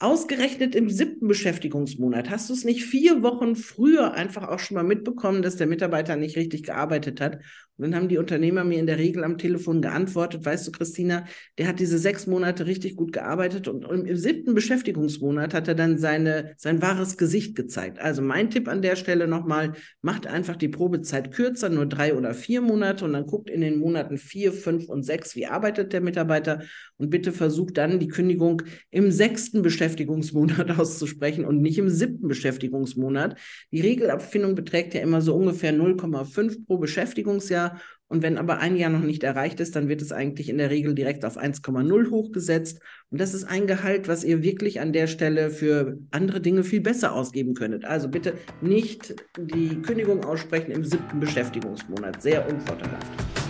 Ausgerechnet im siebten Beschäftigungsmonat hast du es nicht vier Wochen früher einfach auch schon mal mitbekommen, dass der Mitarbeiter nicht richtig gearbeitet hat. Und dann haben die Unternehmer mir in der Regel am Telefon geantwortet, weißt du, Christina, der hat diese sechs Monate richtig gut gearbeitet und im siebten Beschäftigungsmonat hat er dann seine, sein wahres Gesicht gezeigt. Also mein Tipp an der Stelle nochmal, macht einfach die Probezeit kürzer, nur drei oder vier Monate und dann guckt in den Monaten vier, fünf und sechs, wie arbeitet der Mitarbeiter und bitte versucht dann die Kündigung im sechsten Beschäftigungsmonat auszusprechen und nicht im siebten Beschäftigungsmonat. Die Regelabfindung beträgt ja immer so ungefähr 0,5 pro Beschäftigungsjahr. Und wenn aber ein Jahr noch nicht erreicht ist, dann wird es eigentlich in der Regel direkt auf 1,0 hochgesetzt. Und das ist ein Gehalt, was ihr wirklich an der Stelle für andere Dinge viel besser ausgeben könntet. Also bitte nicht die Kündigung aussprechen im siebten Beschäftigungsmonat. Sehr unvorteilhaft.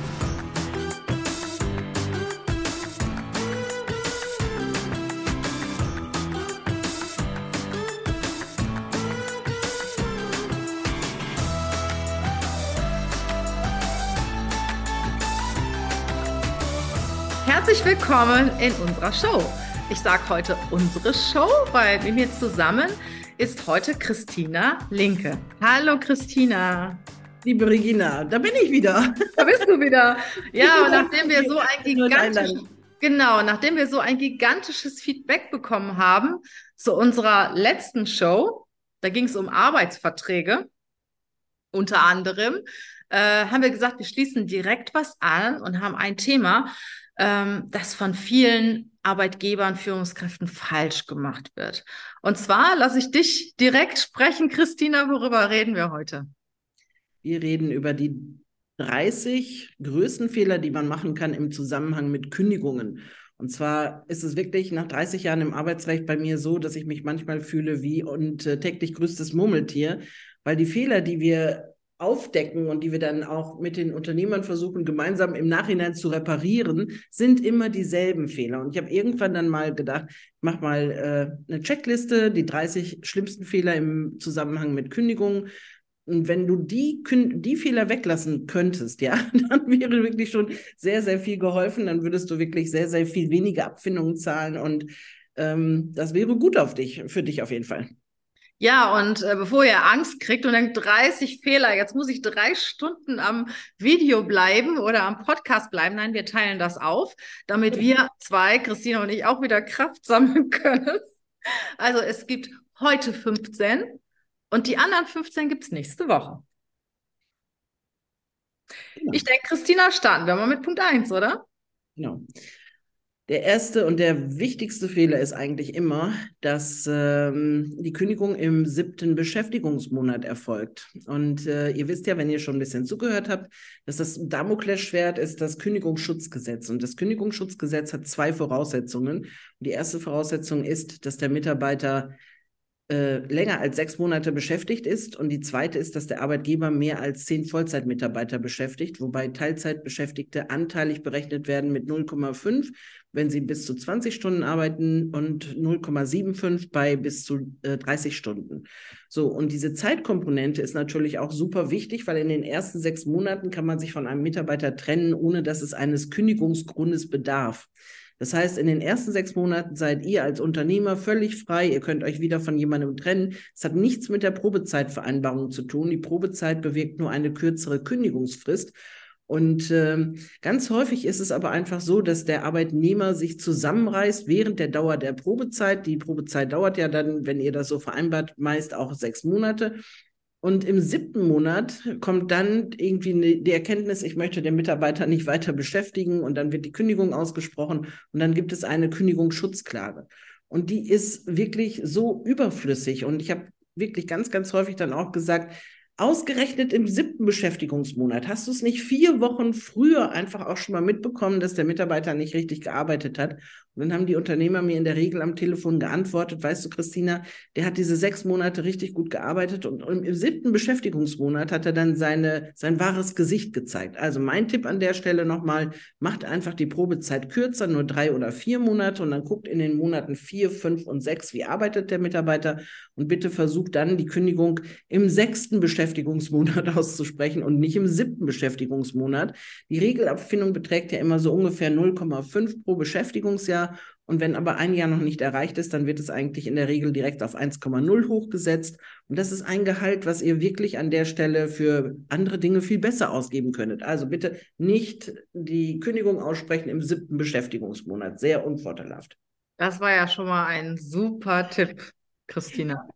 Herzlich willkommen in unserer Show. Ich sage heute unsere Show, weil mit mir zusammen ist heute Christina Linke. Hallo Christina. Liebe Regina, da bin ich wieder. Da bist du wieder. Ja, und nachdem wir so ein gigantisches, genau, nachdem wir so ein gigantisches Feedback bekommen haben zu unserer letzten Show, da ging es um Arbeitsverträge unter anderem, äh, haben wir gesagt, wir schließen direkt was an und haben ein Thema, ähm, das von vielen Arbeitgebern, Führungskräften falsch gemacht wird. Und zwar lasse ich dich direkt sprechen, Christina, worüber reden wir heute? Wir reden über die 30 größten Fehler, die man machen kann im Zusammenhang mit Kündigungen. Und zwar ist es wirklich nach 30 Jahren im Arbeitsrecht bei mir so, dass ich mich manchmal fühle wie und äh, täglich grüßtes Murmeltier, weil die Fehler, die wir aufdecken und die wir dann auch mit den Unternehmern versuchen, gemeinsam im Nachhinein zu reparieren, sind immer dieselben Fehler. Und ich habe irgendwann dann mal gedacht, mach mal äh, eine Checkliste, die 30 schlimmsten Fehler im Zusammenhang mit Kündigungen. Und wenn du die, die Fehler weglassen könntest, ja, dann wäre wirklich schon sehr, sehr viel geholfen. Dann würdest du wirklich sehr, sehr viel weniger Abfindungen zahlen und ähm, das wäre gut auf dich, für dich auf jeden Fall. Ja, und äh, bevor ihr Angst kriegt und denkt, 30 Fehler, jetzt muss ich drei Stunden am Video bleiben oder am Podcast bleiben. Nein, wir teilen das auf, damit wir zwei, Christina und ich, auch wieder Kraft sammeln können. Also es gibt heute 15 und die anderen 15 gibt es nächste Woche. Genau. Ich denke, Christina, starten wir mal mit Punkt 1, oder? Genau. Der erste und der wichtigste Fehler ist eigentlich immer, dass ähm, die Kündigung im siebten Beschäftigungsmonat erfolgt. Und äh, ihr wisst ja, wenn ihr schon ein bisschen zugehört habt, dass das Damoklesschwert ist das Kündigungsschutzgesetz. Und das Kündigungsschutzgesetz hat zwei Voraussetzungen. Und die erste Voraussetzung ist, dass der Mitarbeiter äh, länger als sechs Monate beschäftigt ist. Und die zweite ist, dass der Arbeitgeber mehr als zehn Vollzeitmitarbeiter beschäftigt, wobei Teilzeitbeschäftigte anteilig berechnet werden mit 0,5, wenn sie bis zu 20 Stunden arbeiten und 0,75 bei bis zu äh, 30 Stunden. So, und diese Zeitkomponente ist natürlich auch super wichtig, weil in den ersten sechs Monaten kann man sich von einem Mitarbeiter trennen, ohne dass es eines Kündigungsgrundes bedarf. Das heißt, in den ersten sechs Monaten seid ihr als Unternehmer völlig frei. Ihr könnt euch wieder von jemandem trennen. Es hat nichts mit der Probezeitvereinbarung zu tun. Die Probezeit bewirkt nur eine kürzere Kündigungsfrist. Und äh, ganz häufig ist es aber einfach so, dass der Arbeitnehmer sich zusammenreißt während der Dauer der Probezeit. Die Probezeit dauert ja dann, wenn ihr das so vereinbart, meist auch sechs Monate. Und im siebten Monat kommt dann irgendwie ne, die Erkenntnis, ich möchte den Mitarbeiter nicht weiter beschäftigen und dann wird die Kündigung ausgesprochen und dann gibt es eine Kündigungsschutzklage. Und die ist wirklich so überflüssig. Und ich habe wirklich ganz, ganz häufig dann auch gesagt, Ausgerechnet im siebten Beschäftigungsmonat hast du es nicht vier Wochen früher einfach auch schon mal mitbekommen, dass der Mitarbeiter nicht richtig gearbeitet hat. Und dann haben die Unternehmer mir in der Regel am Telefon geantwortet, weißt du, Christina, der hat diese sechs Monate richtig gut gearbeitet und im siebten Beschäftigungsmonat hat er dann seine, sein wahres Gesicht gezeigt. Also mein Tipp an der Stelle nochmal, macht einfach die Probezeit kürzer, nur drei oder vier Monate und dann guckt in den Monaten vier, fünf und sechs, wie arbeitet der Mitarbeiter und bitte versucht dann die Kündigung im sechsten Beschäftigungsmonat Beschäftigungsmonat auszusprechen und nicht im siebten Beschäftigungsmonat. Die Regelabfindung beträgt ja immer so ungefähr 0,5 pro Beschäftigungsjahr. Und wenn aber ein Jahr noch nicht erreicht ist, dann wird es eigentlich in der Regel direkt auf 1,0 hochgesetzt. Und das ist ein Gehalt, was ihr wirklich an der Stelle für andere Dinge viel besser ausgeben könntet. Also bitte nicht die Kündigung aussprechen im siebten Beschäftigungsmonat. Sehr unvorteilhaft. Das war ja schon mal ein super Tipp, Christina.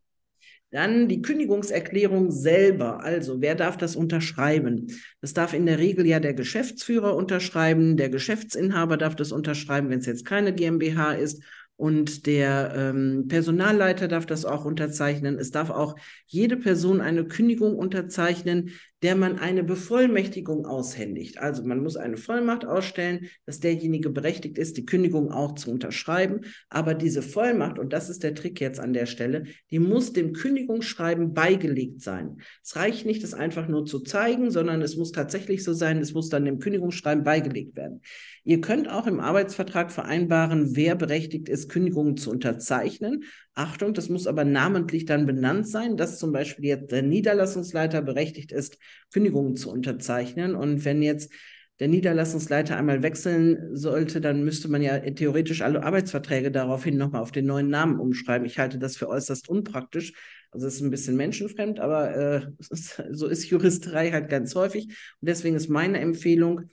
Dann die Kündigungserklärung selber. Also, wer darf das unterschreiben? Das darf in der Regel ja der Geschäftsführer unterschreiben, der Geschäftsinhaber darf das unterschreiben, wenn es jetzt keine GmbH ist. Und der ähm, Personalleiter darf das auch unterzeichnen. Es darf auch jede Person eine Kündigung unterzeichnen, der man eine Bevollmächtigung aushändigt. Also man muss eine Vollmacht ausstellen, dass derjenige berechtigt ist, die Kündigung auch zu unterschreiben. Aber diese Vollmacht, und das ist der Trick jetzt an der Stelle, die muss dem Kündigungsschreiben beigelegt sein. Es reicht nicht, das einfach nur zu zeigen, sondern es muss tatsächlich so sein, es muss dann dem Kündigungsschreiben beigelegt werden. Ihr könnt auch im Arbeitsvertrag vereinbaren, wer berechtigt ist, Kündigungen zu unterzeichnen. Achtung, das muss aber namentlich dann benannt sein, dass zum Beispiel jetzt der Niederlassungsleiter berechtigt ist, Kündigungen zu unterzeichnen. Und wenn jetzt der Niederlassungsleiter einmal wechseln sollte, dann müsste man ja theoretisch alle Arbeitsverträge daraufhin nochmal auf den neuen Namen umschreiben. Ich halte das für äußerst unpraktisch. Also es ist ein bisschen menschenfremd, aber äh, ist, so ist Juristerei halt ganz häufig. Und deswegen ist meine Empfehlung,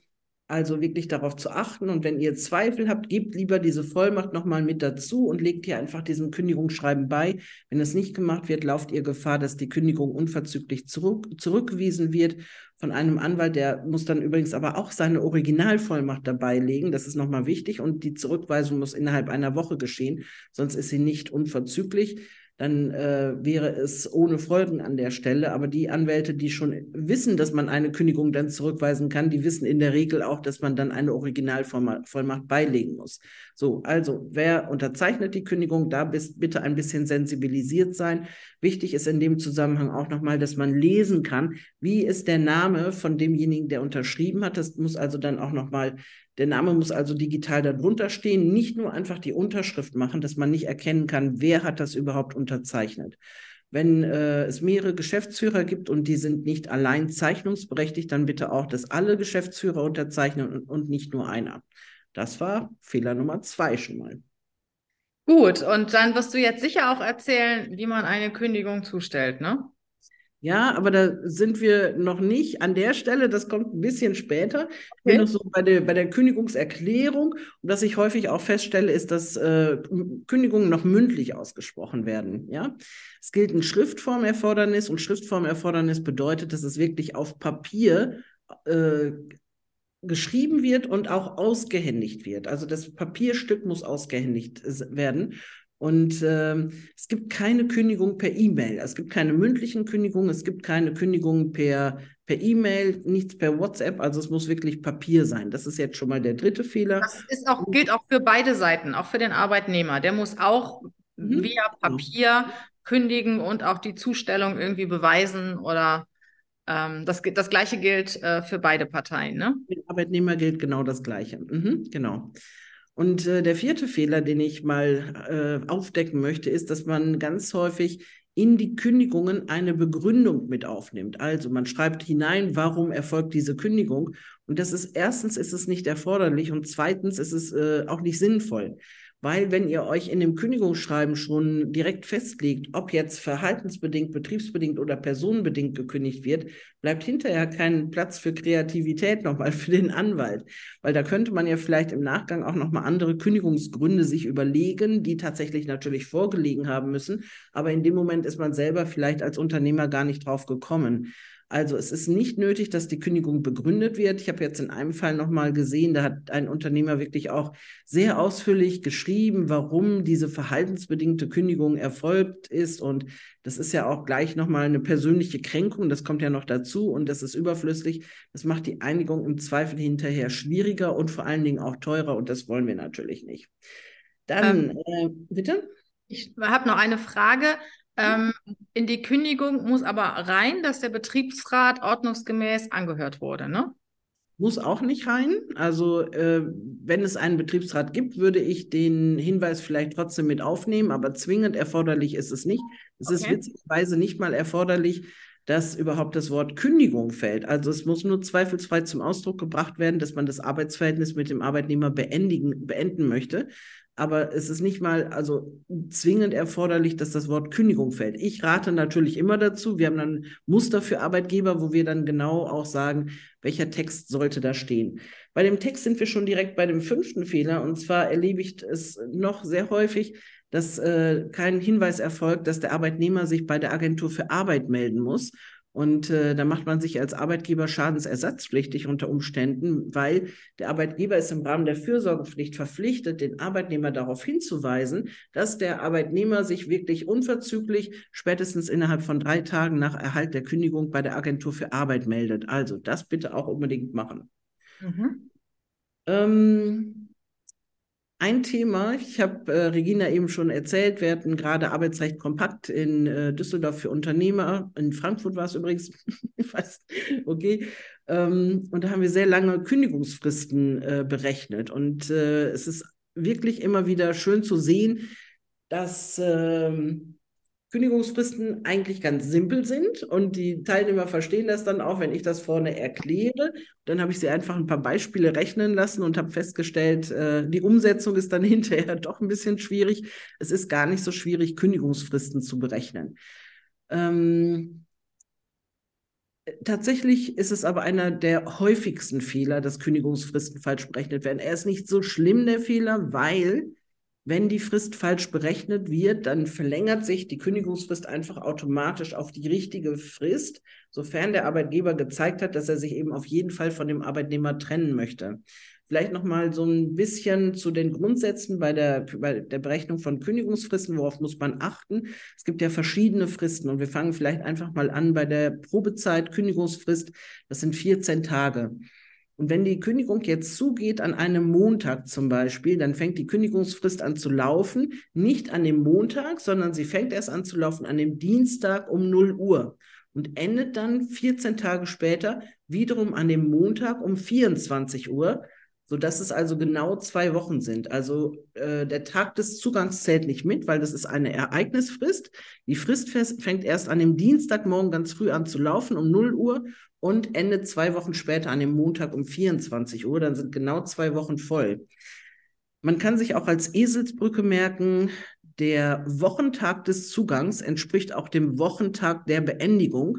also wirklich darauf zu achten. Und wenn ihr Zweifel habt, gebt lieber diese Vollmacht nochmal mit dazu und legt hier einfach diesem Kündigungsschreiben bei. Wenn das nicht gemacht wird, lauft ihr Gefahr, dass die Kündigung unverzüglich zurück, zurückgewiesen wird von einem Anwalt. Der muss dann übrigens aber auch seine Originalvollmacht dabei legen. Das ist nochmal wichtig. Und die Zurückweisung muss innerhalb einer Woche geschehen, sonst ist sie nicht unverzüglich dann äh, wäre es ohne Folgen an der Stelle. Aber die Anwälte, die schon wissen, dass man eine Kündigung dann zurückweisen kann, die wissen in der Regel auch, dass man dann eine Originalvollmacht beilegen muss. So, also wer unterzeichnet die Kündigung, da bist, bitte ein bisschen sensibilisiert sein. Wichtig ist in dem Zusammenhang auch nochmal, dass man lesen kann, wie ist der Name von demjenigen, der unterschrieben hat. Das muss also dann auch nochmal der Name muss also digital darunter stehen, nicht nur einfach die Unterschrift machen, dass man nicht erkennen kann, wer hat das überhaupt unterzeichnet. Wenn äh, es mehrere Geschäftsführer gibt und die sind nicht allein zeichnungsberechtigt, dann bitte auch, dass alle Geschäftsführer unterzeichnen und, und nicht nur einer. Das war Fehler Nummer zwei schon mal. Gut, und dann wirst du jetzt sicher auch erzählen, wie man eine Kündigung zustellt, ne? Ja, aber da sind wir noch nicht an der Stelle. Das kommt ein bisschen später. Okay. Ich bin noch so bei der, bei der Kündigungserklärung. Und was ich häufig auch feststelle, ist, dass äh, Kündigungen noch mündlich ausgesprochen werden. Ja, es gilt ein Schriftformerfordernis und Schriftformerfordernis bedeutet, dass es wirklich auf Papier äh, geschrieben wird und auch ausgehändigt wird. Also das Papierstück muss ausgehändigt werden. Und äh, es gibt keine Kündigung per E-Mail. Es gibt keine mündlichen Kündigungen, es gibt keine Kündigungen per per E-Mail, nichts per WhatsApp. Also es muss wirklich Papier sein. Das ist jetzt schon mal der dritte Fehler. Das ist auch, gilt auch für beide Seiten, auch für den Arbeitnehmer. Der muss auch mhm. via genau. Papier kündigen und auch die Zustellung irgendwie beweisen oder ähm, das, das Gleiche gilt äh, für beide Parteien. Ne? Für den Arbeitnehmer gilt genau das Gleiche. Mhm, genau. Und äh, der vierte Fehler, den ich mal äh, aufdecken möchte, ist, dass man ganz häufig in die Kündigungen eine Begründung mit aufnimmt. Also man schreibt hinein, warum erfolgt diese Kündigung. Und das ist erstens ist es nicht erforderlich und zweitens ist es äh, auch nicht sinnvoll. Weil wenn ihr euch in dem Kündigungsschreiben schon direkt festlegt, ob jetzt verhaltensbedingt, betriebsbedingt oder personenbedingt gekündigt wird, bleibt hinterher kein Platz für Kreativität nochmal für den Anwalt. Weil da könnte man ja vielleicht im Nachgang auch nochmal andere Kündigungsgründe sich überlegen, die tatsächlich natürlich vorgelegen haben müssen. Aber in dem Moment ist man selber vielleicht als Unternehmer gar nicht drauf gekommen. Also es ist nicht nötig, dass die Kündigung begründet wird. Ich habe jetzt in einem Fall nochmal gesehen, da hat ein Unternehmer wirklich auch sehr ausführlich geschrieben, warum diese verhaltensbedingte Kündigung erfolgt ist. Und das ist ja auch gleich nochmal eine persönliche Kränkung. Das kommt ja noch dazu und das ist überflüssig. Das macht die Einigung im Zweifel hinterher schwieriger und vor allen Dingen auch teurer. Und das wollen wir natürlich nicht. Dann, ähm, äh, bitte? Ich habe noch eine Frage. Ähm, in die Kündigung muss aber rein, dass der Betriebsrat ordnungsgemäß angehört wurde, ne? Muss auch nicht rein. Also äh, wenn es einen Betriebsrat gibt, würde ich den Hinweis vielleicht trotzdem mit aufnehmen, aber zwingend erforderlich ist es nicht. Es okay. ist witzigerweise nicht mal erforderlich, dass überhaupt das Wort Kündigung fällt. Also es muss nur zweifelsfrei zum Ausdruck gebracht werden, dass man das Arbeitsverhältnis mit dem Arbeitnehmer beendigen, beenden möchte. aber es ist nicht mal also zwingend erforderlich, dass das Wort Kündigung fällt. Ich rate natürlich immer dazu. Wir haben dann Muster für Arbeitgeber, wo wir dann genau auch sagen, welcher Text sollte da stehen. Bei dem Text sind wir schon direkt bei dem fünften Fehler und zwar erlebe ich es noch sehr häufig, dass äh, kein Hinweis erfolgt, dass der Arbeitnehmer sich bei der Agentur für Arbeit melden muss. Und äh, da macht man sich als Arbeitgeber schadensersatzpflichtig unter Umständen, weil der Arbeitgeber ist im Rahmen der Fürsorgepflicht verpflichtet, den Arbeitnehmer darauf hinzuweisen, dass der Arbeitnehmer sich wirklich unverzüglich spätestens innerhalb von drei Tagen nach Erhalt der Kündigung bei der Agentur für Arbeit meldet. Also das bitte auch unbedingt machen. Mhm. Ähm, ein Thema, ich habe äh, Regina eben schon erzählt, wir hatten gerade Arbeitsrecht kompakt in äh, Düsseldorf für Unternehmer, in Frankfurt war es übrigens, weiß, okay, ähm, und da haben wir sehr lange Kündigungsfristen äh, berechnet. Und äh, es ist wirklich immer wieder schön zu sehen, dass ähm, Kündigungsfristen eigentlich ganz simpel sind und die Teilnehmer verstehen das dann auch, wenn ich das vorne erkläre. Dann habe ich sie einfach ein paar Beispiele rechnen lassen und habe festgestellt, äh, die Umsetzung ist dann hinterher doch ein bisschen schwierig. Es ist gar nicht so schwierig, Kündigungsfristen zu berechnen. Ähm, Tatsächlich ist es aber einer der häufigsten Fehler, dass Kündigungsfristen falsch berechnet werden. Er ist nicht so schlimm, der Fehler, weil wenn die Frist falsch berechnet wird, dann verlängert sich die Kündigungsfrist einfach automatisch auf die richtige Frist, sofern der Arbeitgeber gezeigt hat, dass er sich eben auf jeden Fall von dem Arbeitnehmer trennen möchte. Vielleicht noch mal so ein bisschen zu den Grundsätzen bei der, bei der Berechnung von Kündigungsfristen. Worauf muss man achten? Es gibt ja verschiedene Fristen und wir fangen vielleicht einfach mal an bei der Probezeit Kündigungsfrist. Das sind 14 Tage. Und wenn die Kündigung jetzt zugeht an einem Montag zum Beispiel, dann fängt die Kündigungsfrist an zu laufen, nicht an dem Montag, sondern sie fängt erst an zu laufen an dem Dienstag um 0 Uhr und endet dann 14 Tage später wiederum an dem Montag um 24 Uhr, sodass es also genau zwei Wochen sind. Also äh, der Tag des Zugangs zählt nicht mit, weil das ist eine Ereignisfrist. Die Frist fängt erst an dem Dienstagmorgen ganz früh an zu laufen um 0 Uhr und endet zwei Wochen später an dem Montag um 24 Uhr. Dann sind genau zwei Wochen voll. Man kann sich auch als Eselsbrücke merken, der Wochentag des Zugangs entspricht auch dem Wochentag der Beendigung.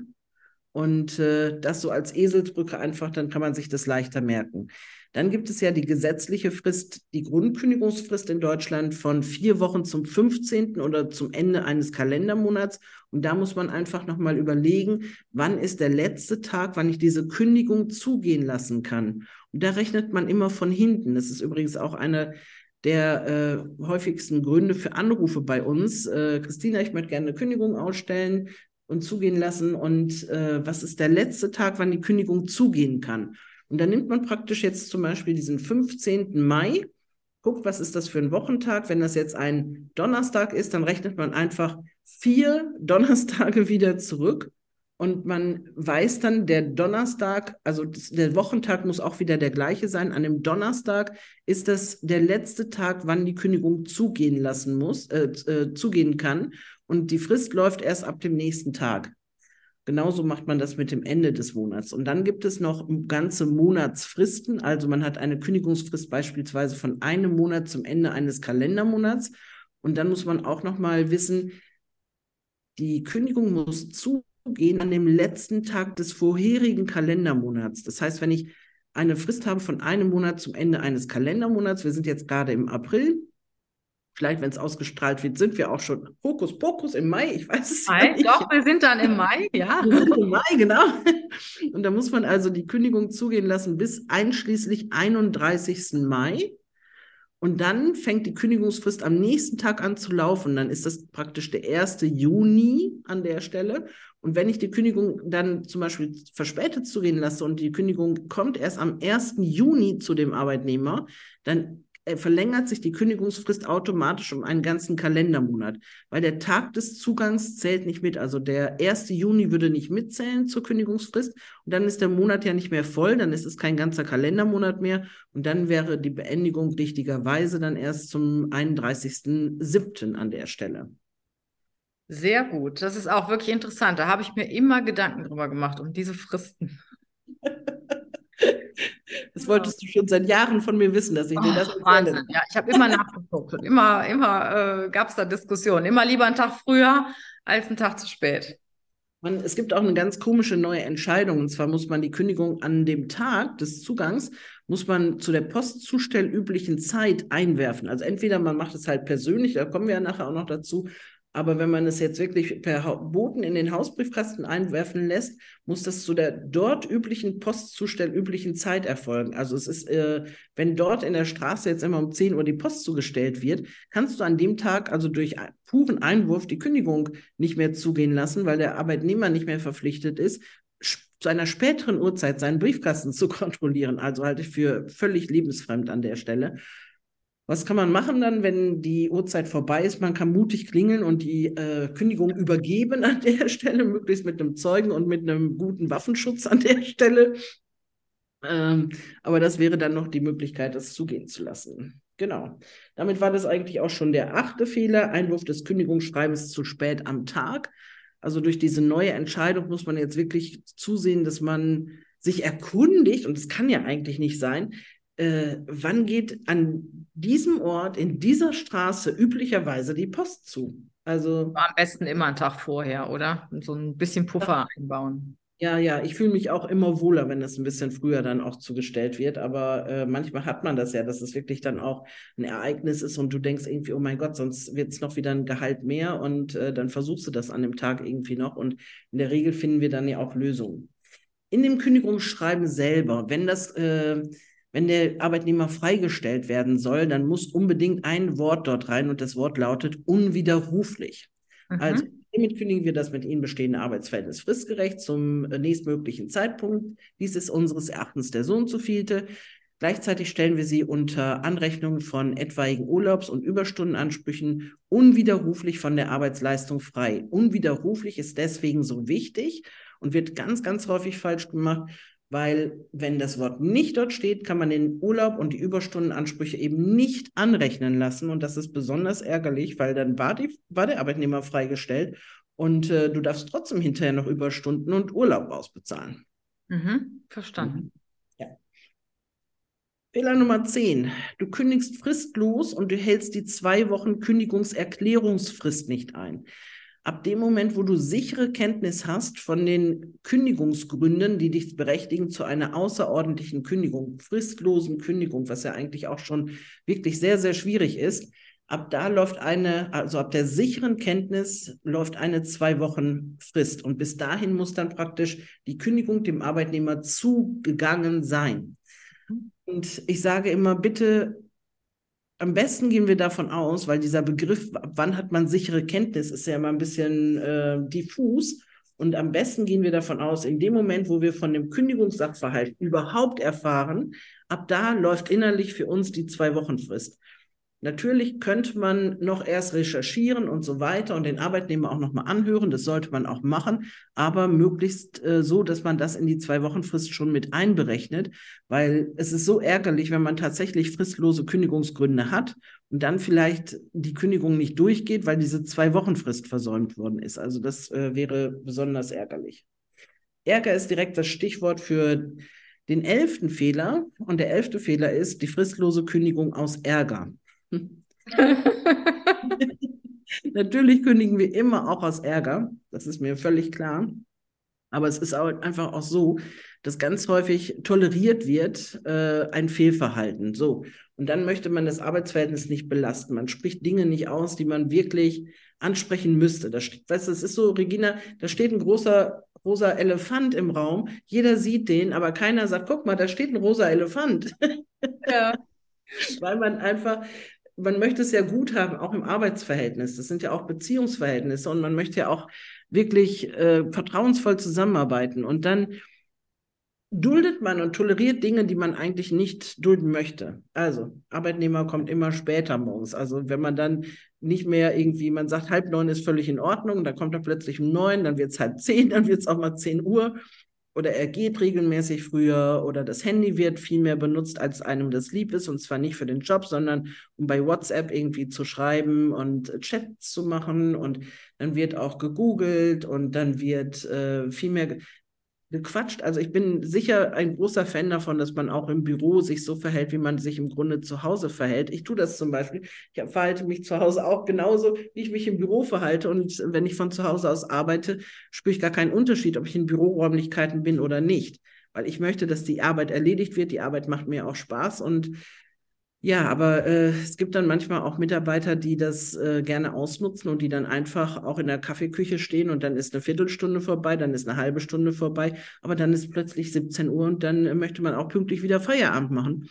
Und äh, das so als Eselsbrücke einfach, dann kann man sich das leichter merken. Dann gibt es ja die gesetzliche Frist, die Grundkündigungsfrist in Deutschland von vier Wochen zum 15. oder zum Ende eines Kalendermonats. Und da muss man einfach nochmal überlegen, wann ist der letzte Tag, wann ich diese Kündigung zugehen lassen kann. Und da rechnet man immer von hinten. Das ist übrigens auch eine der äh, häufigsten Gründe für Anrufe bei uns. Äh, Christina, ich möchte gerne eine Kündigung ausstellen und zugehen lassen. Und äh, was ist der letzte Tag, wann die Kündigung zugehen kann? Und dann nimmt man praktisch jetzt zum Beispiel diesen 15. Mai, guckt, was ist das für ein Wochentag. Wenn das jetzt ein Donnerstag ist, dann rechnet man einfach vier Donnerstage wieder zurück. Und man weiß dann, der Donnerstag, also der Wochentag muss auch wieder der gleiche sein. An dem Donnerstag ist das der letzte Tag, wann die Kündigung zugehen lassen muss, äh, äh, zugehen kann. Und die Frist läuft erst ab dem nächsten Tag. Genauso macht man das mit dem Ende des Monats. Und dann gibt es noch ganze Monatsfristen. Also man hat eine Kündigungsfrist beispielsweise von einem Monat zum Ende eines Kalendermonats. Und dann muss man auch noch mal wissen, die Kündigung muss zugehen an dem letzten Tag des vorherigen Kalendermonats. Das heißt, wenn ich eine Frist habe von einem Monat zum Ende eines Kalendermonats, wir sind jetzt gerade im April, Vielleicht, wenn es ausgestrahlt wird, sind wir auch schon Hokus Pokus im Mai. Ich weiß es Mai, ja nicht. Doch, wir sind dann im Mai, ja. Wir sind im Mai, genau. Und da muss man also die Kündigung zugehen lassen bis einschließlich 31. Mai. Und dann fängt die Kündigungsfrist am nächsten Tag an zu laufen. Dann ist das praktisch der 1. Juni an der Stelle. Und wenn ich die Kündigung dann zum Beispiel verspätet zugehen lasse und die Kündigung kommt erst am 1. Juni zu dem Arbeitnehmer, dann verlängert sich die Kündigungsfrist automatisch um einen ganzen Kalendermonat, weil der Tag des Zugangs zählt nicht mit. Also der 1. Juni würde nicht mitzählen zur Kündigungsfrist und dann ist der Monat ja nicht mehr voll, dann ist es kein ganzer Kalendermonat mehr und dann wäre die Beendigung richtigerweise dann erst zum 31.07. an der Stelle. Sehr gut, das ist auch wirklich interessant. Da habe ich mir immer Gedanken drüber gemacht, um diese Fristen. Das wolltest du schon seit Jahren von mir wissen, dass ich oh, dir das erzähle. Wahnsinn, ja. Ich habe immer nachgeguckt und immer, immer äh, gab es da Diskussionen. Immer lieber einen Tag früher als einen Tag zu spät. Man, es gibt auch eine ganz komische neue Entscheidung. Und zwar muss man die Kündigung an dem Tag des Zugangs, muss man zu der postzustellüblichen Zeit einwerfen. Also entweder man macht es halt persönlich, da kommen wir ja nachher auch noch dazu, aber wenn man es jetzt wirklich per Boten in den Hausbriefkasten einwerfen lässt, muss das zu der dort üblichen postzustellüblichen Zeit erfolgen. Also es ist, äh, wenn dort in der Straße jetzt immer um 10 Uhr die Post zugestellt wird, kannst du an dem Tag also durch puren Einwurf die Kündigung nicht mehr zugehen lassen, weil der Arbeitnehmer nicht mehr verpflichtet ist, zu einer späteren Uhrzeit seinen Briefkasten zu kontrollieren. Also halte ich für völlig lebensfremd an der Stelle. Was kann man machen dann, wenn die Uhrzeit vorbei ist? Man kann mutig klingeln und die äh, Kündigung übergeben an der Stelle, möglichst mit einem Zeugen und mit einem guten Waffenschutz an der Stelle. Ähm, aber das wäre dann noch die Möglichkeit, das zugehen zu lassen. Genau. Damit war das eigentlich auch schon der achte Fehler. Einwurf des Kündigungsschreibens zu spät am Tag. Also durch diese neue Entscheidung muss man jetzt wirklich zusehen, dass man sich erkundigt, und es kann ja eigentlich nicht sein, äh, wann geht an diesem Ort, in dieser Straße üblicherweise die Post zu? Also am besten immer einen Tag vorher, oder? So ein bisschen Puffer ja. einbauen. Ja, ja, ich fühle mich auch immer wohler, wenn es ein bisschen früher dann auch zugestellt wird. Aber äh, manchmal hat man das ja, dass es wirklich dann auch ein Ereignis ist und du denkst irgendwie, oh mein Gott, sonst wird es noch wieder ein Gehalt mehr und äh, dann versuchst du das an dem Tag irgendwie noch. Und in der Regel finden wir dann ja auch Lösungen. In dem Kündigungsschreiben selber, wenn das äh, wenn der Arbeitnehmer freigestellt werden soll, dann muss unbedingt ein Wort dort rein und das Wort lautet unwiderruflich. Mhm. Also hiermit kündigen wir das mit Ihnen bestehende Arbeitsverhältnis fristgerecht zum nächstmöglichen Zeitpunkt. Dies ist unseres Erachtens der Sohn zu vielte. Gleichzeitig stellen wir sie unter Anrechnung von etwaigen Urlaubs- und Überstundenansprüchen unwiderruflich von der Arbeitsleistung frei. Unwiderruflich ist deswegen so wichtig und wird ganz, ganz häufig falsch gemacht, weil wenn das Wort nicht dort steht, kann man den Urlaub und die Überstundenansprüche eben nicht anrechnen lassen. Und das ist besonders ärgerlich, weil dann war, die, war der Arbeitnehmer freigestellt und äh, du darfst trotzdem hinterher noch Überstunden und Urlaub ausbezahlen. Mhm, verstanden. Mhm. Ja. Fehler Nummer 10. Du kündigst fristlos und du hältst die zwei Wochen Kündigungserklärungsfrist nicht ein ab dem Moment, wo du sichere Kenntnis hast von den Kündigungsgründen, die dich berechtigen zu einer außerordentlichen Kündigung, fristlosen Kündigung, was ja eigentlich auch schon wirklich sehr, sehr schwierig ist, ab da läuft eine, also ab der sicheren Kenntnis läuft eine zwei Wochen Frist. Und bis dahin muss dann praktisch die Kündigung dem Arbeitnehmer zugegangen sein. Und ich sage immer, bitte am besten gehen wir davon aus, weil dieser Begriff, wann hat man sichere Kenntnis, ist ja immer ein bisschen äh, diffus. Und am besten gehen wir davon aus, in dem Moment, wo wir von dem Kündigungssachverhalt überhaupt erfahren, ab da läuft innerlich für uns die Zwei-Wochen-Frist. Natürlich könnte man noch erst recherchieren und so weiter und den Arbeitnehmer auch nochmal anhören. Das sollte man auch machen, aber möglichst äh, so, dass man das in die Zwei-Wochen-Frist schon mit einberechnet, weil es ist so ärgerlich, wenn man tatsächlich fristlose Kündigungsgründe hat und dann vielleicht die Kündigung nicht durchgeht, weil diese Zwei-Wochen-Frist versäumt worden ist. Also das äh, wäre besonders ärgerlich. Ärger ist direkt das Stichwort für den elften Fehler. Und der elfte Fehler ist die fristlose Kündigung aus Ärger. Natürlich kündigen wir immer auch aus Ärger, das ist mir völlig klar. Aber es ist auch einfach auch so, dass ganz häufig toleriert wird äh, ein Fehlverhalten. So. Und dann möchte man das Arbeitsverhältnis nicht belasten. Man spricht Dinge nicht aus, die man wirklich ansprechen müsste. Das, weißt du, es ist so, Regina, da steht ein großer rosa Elefant im Raum. Jeder sieht den, aber keiner sagt, guck mal, da steht ein rosa Elefant. Ja. Weil man einfach man möchte es ja gut haben, auch im Arbeitsverhältnis. Das sind ja auch Beziehungsverhältnisse und man möchte ja auch wirklich äh, vertrauensvoll zusammenarbeiten. Und dann duldet man und toleriert Dinge, die man eigentlich nicht dulden möchte. Also, Arbeitnehmer kommt immer später morgens. Also, wenn man dann nicht mehr irgendwie, man sagt, halb neun ist völlig in Ordnung, dann kommt er plötzlich um neun, dann wird es halb zehn, dann wird es auch mal zehn Uhr oder er geht regelmäßig früher oder das Handy wird viel mehr benutzt, als einem das lieb ist. Und zwar nicht für den Job, sondern um bei WhatsApp irgendwie zu schreiben und Chats zu machen. Und dann wird auch gegoogelt und dann wird äh, viel mehr gequatscht. Also ich bin sicher ein großer Fan davon, dass man auch im Büro sich so verhält, wie man sich im Grunde zu Hause verhält. Ich tue das zum Beispiel. Ich verhalte mich zu Hause auch genauso, wie ich mich im Büro verhalte. Und wenn ich von zu Hause aus arbeite, spüre ich gar keinen Unterschied, ob ich in Büroräumlichkeiten bin oder nicht. Weil ich möchte, dass die Arbeit erledigt wird. Die Arbeit macht mir auch Spaß und ja, aber äh, es gibt dann manchmal auch Mitarbeiter, die das äh, gerne ausnutzen und die dann einfach auch in der Kaffeeküche stehen und dann ist eine Viertelstunde vorbei, dann ist eine halbe Stunde vorbei, aber dann ist plötzlich 17 Uhr und dann möchte man auch pünktlich wieder Feierabend machen.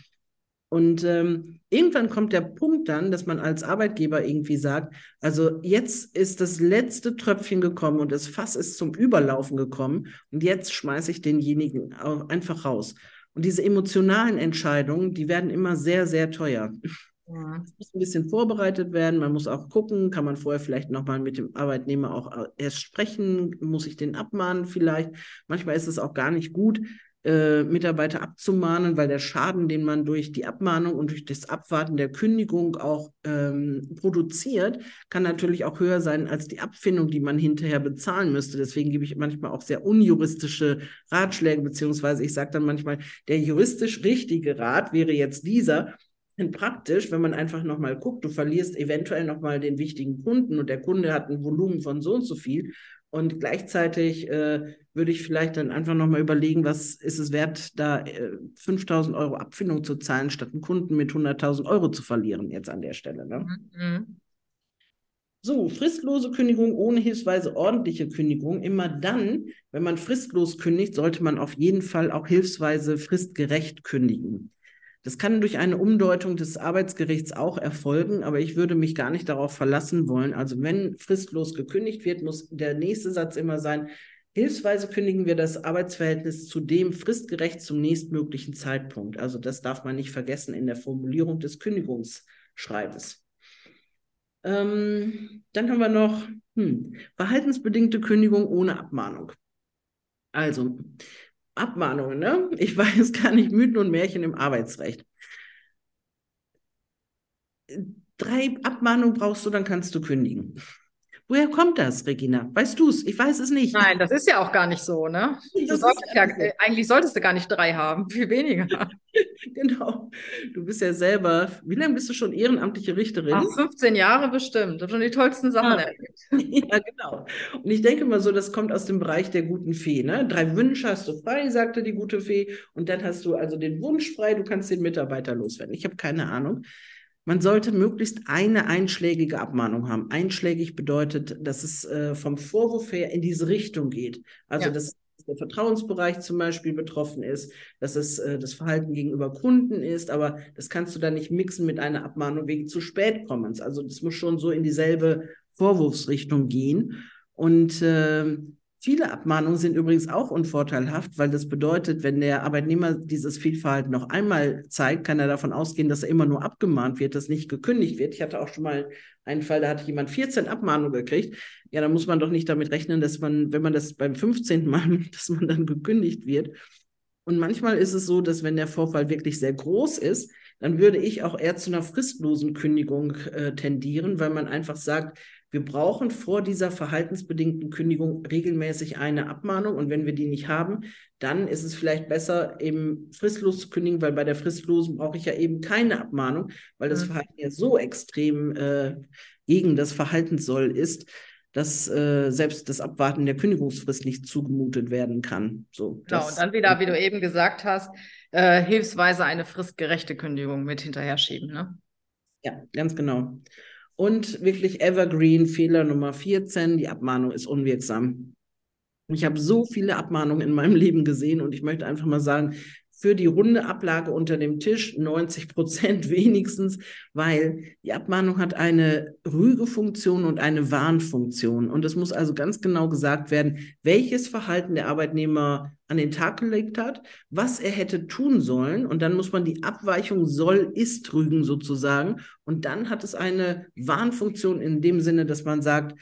Und ähm, irgendwann kommt der Punkt dann, dass man als Arbeitgeber irgendwie sagt, also jetzt ist das letzte Tröpfchen gekommen und das Fass ist zum Überlaufen gekommen und jetzt schmeiße ich denjenigen einfach raus. Und diese emotionalen Entscheidungen, die werden immer sehr, sehr teuer. Ja. Es muss ein bisschen vorbereitet werden. Man muss auch gucken, kann man vorher vielleicht nochmal mit dem Arbeitnehmer auch erst sprechen, muss ich den abmahnen vielleicht. Manchmal ist es auch gar nicht gut, äh, Mitarbeiter abzumahnen, weil der Schaden, den man durch die Abmahnung und durch das Abwarten der Kündigung auch ähm, produziert, kann natürlich auch höher sein als die Abfindung, die man hinterher bezahlen müsste. Deswegen gebe ich manchmal auch sehr unjuristische Ratschläge, beziehungsweise ich sage dann manchmal, der juristisch richtige Rat wäre jetzt dieser, praktisch, wenn man einfach nochmal guckt, du verlierst eventuell nochmal den wichtigen Kunden und der Kunde hat ein Volumen von so und so viel und gleichzeitig äh, würde ich vielleicht dann einfach nochmal überlegen, was ist es wert, da äh, 5000 Euro Abfindung zu zahlen, statt einen Kunden mit 100.000 Euro zu verlieren, jetzt an der Stelle. Ne? Mhm. So, fristlose Kündigung ohne hilfsweise ordentliche Kündigung. Immer dann, wenn man fristlos kündigt, sollte man auf jeden Fall auch hilfsweise fristgerecht kündigen. Das kann durch eine Umdeutung des Arbeitsgerichts auch erfolgen, aber ich würde mich gar nicht darauf verlassen wollen. Also wenn fristlos gekündigt wird, muss der nächste Satz immer sein, hilfsweise kündigen wir das Arbeitsverhältnis zudem fristgerecht zum nächstmöglichen Zeitpunkt. Also das darf man nicht vergessen in der Formulierung des Kündigungsschreibens. Ähm, dann haben wir noch hm, verhaltensbedingte Kündigung ohne Abmahnung. Also Abmahnungen, ne? Ich weiß gar nicht, Mythen und Märchen im Arbeitsrecht. Drei Abmahnungen brauchst du, dann kannst du kündigen. Woher kommt das, Regina? Weißt du es? Ich weiß es nicht. Nein, das ist ja auch gar nicht so, ne? Solltest ja, so. eigentlich solltest du gar nicht drei haben, viel weniger. genau. Du bist ja selber, wie lange bist du schon ehrenamtliche Richterin? Ach, 15 Jahre bestimmt. Du hast schon die tollsten Sachen ja. erlebt. ja, genau. Und ich denke mal so, das kommt aus dem Bereich der guten Fee. Ne? Drei Wünsche hast du frei, sagte die gute Fee. Und dann hast du also den Wunsch frei, du kannst den Mitarbeiter loswerden. Ich habe keine Ahnung. Man sollte möglichst eine einschlägige Abmahnung haben. Einschlägig bedeutet, dass es äh, vom Vorwurf her in diese Richtung geht. Also, ja. dass der Vertrauensbereich zum Beispiel betroffen ist, dass es äh, das Verhalten gegenüber Kunden ist, aber das kannst du dann nicht mixen mit einer Abmahnung wegen zu spät kommens. Also, das muss schon so in dieselbe Vorwurfsrichtung gehen. Und äh, Viele Abmahnungen sind übrigens auch unvorteilhaft, weil das bedeutet, wenn der Arbeitnehmer dieses Fehlverhalten noch einmal zeigt, kann er davon ausgehen, dass er immer nur abgemahnt wird, dass nicht gekündigt wird. Ich hatte auch schon mal einen Fall, da hat jemand 14 Abmahnungen gekriegt. Ja, da muss man doch nicht damit rechnen, dass man, wenn man das beim 15. Mal, dass man dann gekündigt wird. Und manchmal ist es so, dass wenn der Vorfall wirklich sehr groß ist, dann würde ich auch eher zu einer fristlosen Kündigung äh, tendieren, weil man einfach sagt, wir brauchen vor dieser verhaltensbedingten Kündigung regelmäßig eine Abmahnung und wenn wir die nicht haben, dann ist es vielleicht besser, eben fristlos zu kündigen, weil bei der fristlosen brauche ich ja eben keine Abmahnung, weil das mhm. Verhalten ja so extrem äh, gegen das Verhaltenssoll ist, dass äh, selbst das Abwarten der Kündigungsfrist nicht zugemutet werden kann. So, genau, und dann wieder, wie du eben gesagt hast, äh, hilfsweise eine fristgerechte Kündigung mit hinterher schieben. Ne? Ja, ganz genau. Und wirklich Evergreen, Fehler Nummer 14, die Abmahnung ist unwirksam. Ich habe so viele Abmahnungen in meinem Leben gesehen und ich möchte einfach mal sagen, für die runde Ablage unter dem Tisch 90 Prozent wenigstens, weil die Abmahnung hat eine Rügefunktion und eine Warnfunktion. Und es muss also ganz genau gesagt werden, welches Verhalten der Arbeitnehmer an den Tag gelegt hat, was er hätte tun sollen. Und dann muss man die Abweichung soll, ist rügen sozusagen. Und dann hat es eine Warnfunktion in dem Sinne, dass man sagt,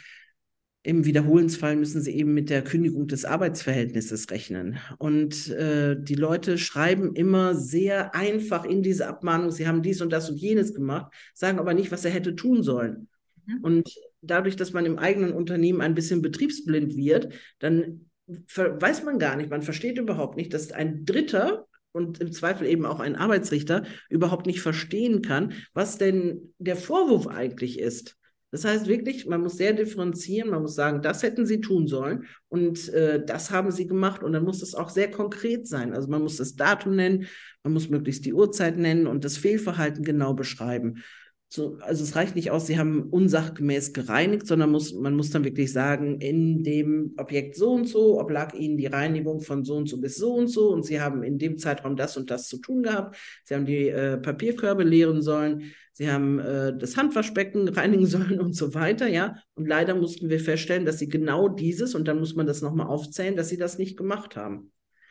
im Wiederholensfall müssen sie eben mit der Kündigung des Arbeitsverhältnisses rechnen. Und äh, die Leute schreiben immer sehr einfach in diese Abmahnung, sie haben dies und das und jenes gemacht, sagen aber nicht, was er hätte tun sollen. Mhm. Und dadurch, dass man im eigenen Unternehmen ein bisschen betriebsblind wird, dann weiß man gar nicht, man versteht überhaupt nicht, dass ein Dritter und im Zweifel eben auch ein Arbeitsrichter überhaupt nicht verstehen kann, was denn der Vorwurf eigentlich ist. Das heißt wirklich, man muss sehr differenzieren, man muss sagen, das hätten sie tun sollen und äh, das haben sie gemacht und dann muss es auch sehr konkret sein. Also man muss das Datum nennen, man muss möglichst die Uhrzeit nennen und das Fehlverhalten genau beschreiben. So, also es reicht nicht aus, sie haben unsachgemäß gereinigt, sondern muss, man muss dann wirklich sagen, in dem Objekt so und so oblag ihnen die Reinigung von so und so bis so und so und sie haben in dem Zeitraum das und das zu tun gehabt. Sie haben die äh, Papierkörbe leeren sollen, sie haben äh, das Handwaschbecken reinigen sollen und so weiter, ja. Und leider mussten wir feststellen, dass sie genau dieses, und dann muss man das nochmal aufzählen, dass sie das nicht gemacht haben.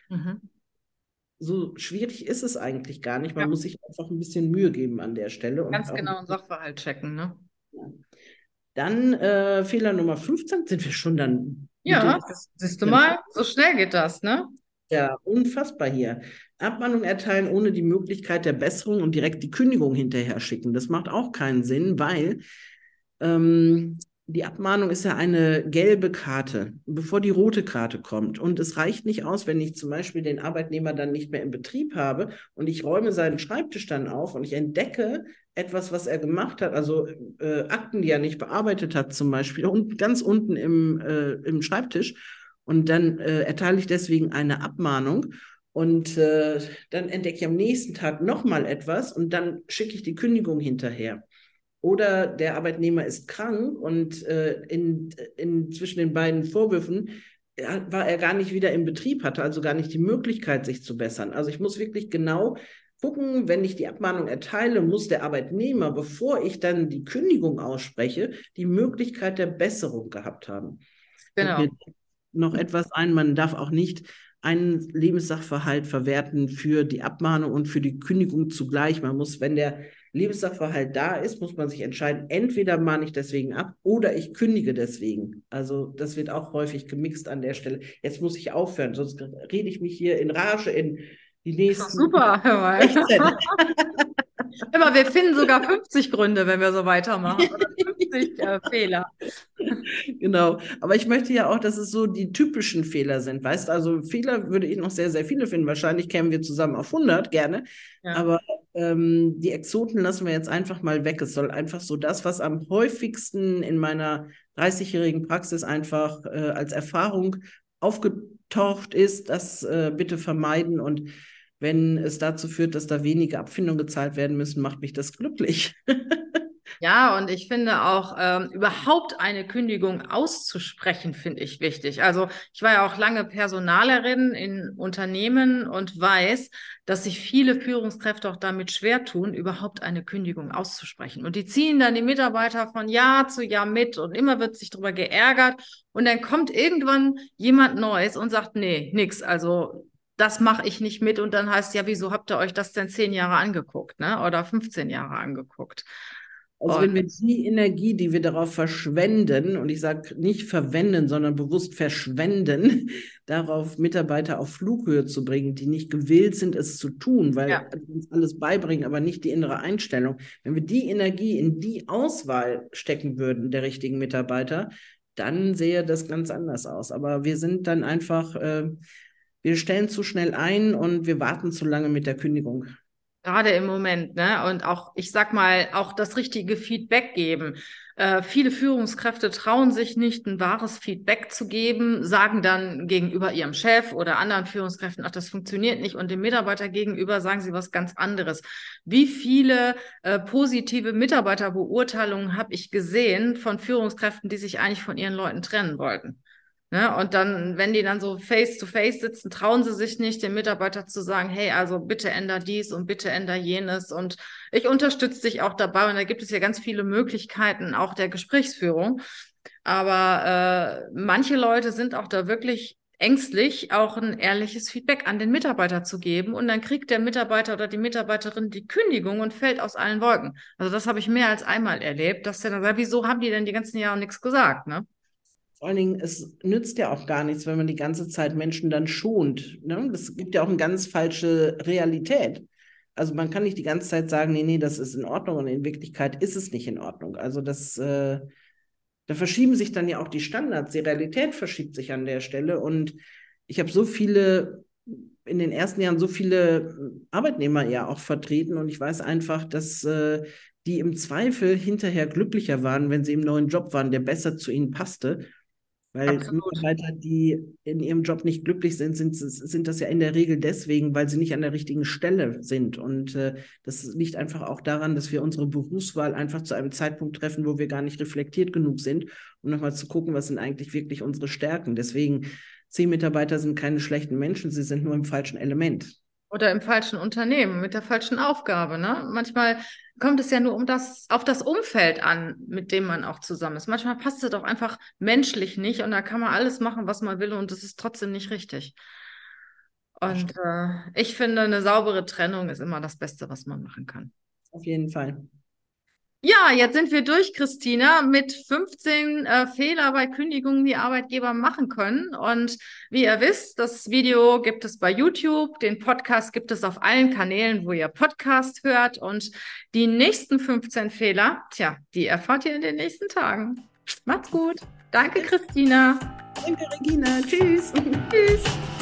Mhm so schwierig ist es eigentlich gar nicht. Man ja. muss sich einfach ein bisschen Mühe geben an der Stelle. Ganz genau einen Sachverhalt checken, ne? Dann äh, Fehler Nummer 15, sind wir schon dann. Ja, siehst du mal, so schnell geht das, ne? Ja, unfassbar hier. Abmahnung erteilen ohne die Möglichkeit der Besserung und direkt die Kündigung hinterher schicken. Das macht auch keinen Sinn, weil ähm, die Abmahnung ist ja eine gelbe Karte, bevor die rote Karte kommt. Und es reicht nicht aus, wenn ich zum Beispiel den Arbeitnehmer dann nicht mehr im Betrieb habe und ich räume seinen Schreibtisch dann auf und ich entdecke etwas, was er gemacht hat, also äh, Akten, die er nicht bearbeitet hat, zum Beispiel, und ganz unten im, äh, im Schreibtisch. Und dann äh, erteile ich deswegen eine Abmahnung. Und äh, dann entdecke ich am nächsten Tag nochmal etwas und dann schicke ich die Kündigung hinterher oder der Arbeitnehmer ist krank und äh, in, in, zwischen den beiden Vorwürfen war er gar nicht wieder im Betrieb, hatte also gar nicht die Möglichkeit, sich zu bessern. Also ich muss wirklich genau gucken, wenn ich die Abmahnung erteile, muss der Arbeitnehmer, bevor ich dann die Kündigung ausspreche, die Möglichkeit der Besserung gehabt haben. Genau. Noch etwas ein, man darf auch nicht einen Lebenssachverhalt verwerten für die Abmahnung und für die Kündigung zugleich. Man muss, wenn der Lebenssachverhalt da ist, muss man sich entscheiden, entweder mahne ich deswegen ab oder ich kündige deswegen. Also das wird auch häufig gemixt an der Stelle. Jetzt muss ich aufhören, sonst rede ich mich hier in Rage in die nächsten. Super, hör mal. Immer, wir finden sogar 50 Gründe, wenn wir so weitermachen. Oder 50 äh, Fehler. Genau. Aber ich möchte ja auch, dass es so die typischen Fehler sind. Weißt du, also Fehler würde ich noch sehr, sehr viele finden. Wahrscheinlich kämen wir zusammen auf 100 gerne. Ja. Aber ähm, die Exoten lassen wir jetzt einfach mal weg. Es soll einfach so das, was am häufigsten in meiner 30-jährigen Praxis einfach äh, als Erfahrung aufgetaucht ist, das äh, bitte vermeiden und wenn es dazu führt, dass da wenige Abfindungen gezahlt werden müssen, macht mich das glücklich. Ja, und ich finde auch, ähm, überhaupt eine Kündigung auszusprechen, finde ich wichtig. Also ich war ja auch lange Personalerin in Unternehmen und weiß, dass sich viele Führungskräfte auch damit schwer tun, überhaupt eine Kündigung auszusprechen. Und die ziehen dann die Mitarbeiter von Jahr zu Jahr mit und immer wird sich darüber geärgert. Und dann kommt irgendwann jemand Neues und sagt, nee, nix. Also das mache ich nicht mit. Und dann heißt ja, wieso habt ihr euch das denn zehn Jahre angeguckt, ne? Oder 15 Jahre angeguckt? Also wenn wir die Energie, die wir darauf verschwenden, und ich sage nicht verwenden, sondern bewusst verschwenden, darauf Mitarbeiter auf Flughöhe zu bringen, die nicht gewillt sind, es zu tun, weil ja. uns alles beibringen, aber nicht die innere Einstellung. Wenn wir die Energie in die Auswahl stecken würden der richtigen Mitarbeiter, dann sähe das ganz anders aus. Aber wir sind dann einfach, äh, wir stellen zu schnell ein und wir warten zu lange mit der Kündigung. Gerade im Moment, ne? Und auch, ich sag mal, auch das richtige Feedback geben. Äh, viele Führungskräfte trauen sich nicht, ein wahres Feedback zu geben, sagen dann gegenüber ihrem Chef oder anderen Führungskräften, ach, das funktioniert nicht. Und dem Mitarbeiter gegenüber sagen sie was ganz anderes. Wie viele äh, positive Mitarbeiterbeurteilungen habe ich gesehen von Führungskräften, die sich eigentlich von ihren Leuten trennen wollten? Ne? Und dann, wenn die dann so face to face sitzen, trauen sie sich nicht, dem Mitarbeiter zu sagen, hey, also bitte änder dies und bitte änder jenes. Und ich unterstütze dich auch dabei. Und da gibt es ja ganz viele Möglichkeiten auch der Gesprächsführung. Aber äh, manche Leute sind auch da wirklich ängstlich, auch ein ehrliches Feedback an den Mitarbeiter zu geben. Und dann kriegt der Mitarbeiter oder die Mitarbeiterin die Kündigung und fällt aus allen Wolken. Also das habe ich mehr als einmal erlebt, dass der dann sagt, wieso haben die denn die ganzen Jahre nichts gesagt? Ne? Vor allen Dingen, es nützt ja auch gar nichts, wenn man die ganze Zeit Menschen dann schont. Ne? Das gibt ja auch eine ganz falsche Realität. Also man kann nicht die ganze Zeit sagen, nee, nee, das ist in Ordnung und in Wirklichkeit ist es nicht in Ordnung. Also das, äh, da verschieben sich dann ja auch die Standards, die Realität verschiebt sich an der Stelle. Und ich habe so viele, in den ersten Jahren so viele Arbeitnehmer ja auch vertreten und ich weiß einfach, dass äh, die im Zweifel hinterher glücklicher waren, wenn sie im neuen Job waren, der besser zu ihnen passte. Weil Absolut. Mitarbeiter, die in ihrem Job nicht glücklich sind, sind, sind das ja in der Regel deswegen, weil sie nicht an der richtigen Stelle sind. Und äh, das liegt einfach auch daran, dass wir unsere Berufswahl einfach zu einem Zeitpunkt treffen, wo wir gar nicht reflektiert genug sind, um nochmal zu gucken, was sind eigentlich wirklich unsere Stärken. Deswegen, zehn Mitarbeiter sind keine schlechten Menschen, sie sind nur im falschen Element. Oder im falschen Unternehmen, mit der falschen Aufgabe. Ne? Manchmal kommt es ja nur um das, auf das Umfeld an, mit dem man auch zusammen ist. Manchmal passt es doch einfach menschlich nicht und da kann man alles machen, was man will und es ist trotzdem nicht richtig. Und äh, ich finde, eine saubere Trennung ist immer das Beste, was man machen kann. Auf jeden Fall. Ja, jetzt sind wir durch, Christina, mit 15 äh, Fehler bei Kündigungen, die Arbeitgeber machen können. Und wie ihr wisst, das Video gibt es bei YouTube, den Podcast gibt es auf allen Kanälen, wo ihr Podcast hört. Und die nächsten 15 Fehler, tja, die erfahrt ihr in den nächsten Tagen. Macht's gut. Danke, Christina. Danke, Regina. Tschüss. Tschüss.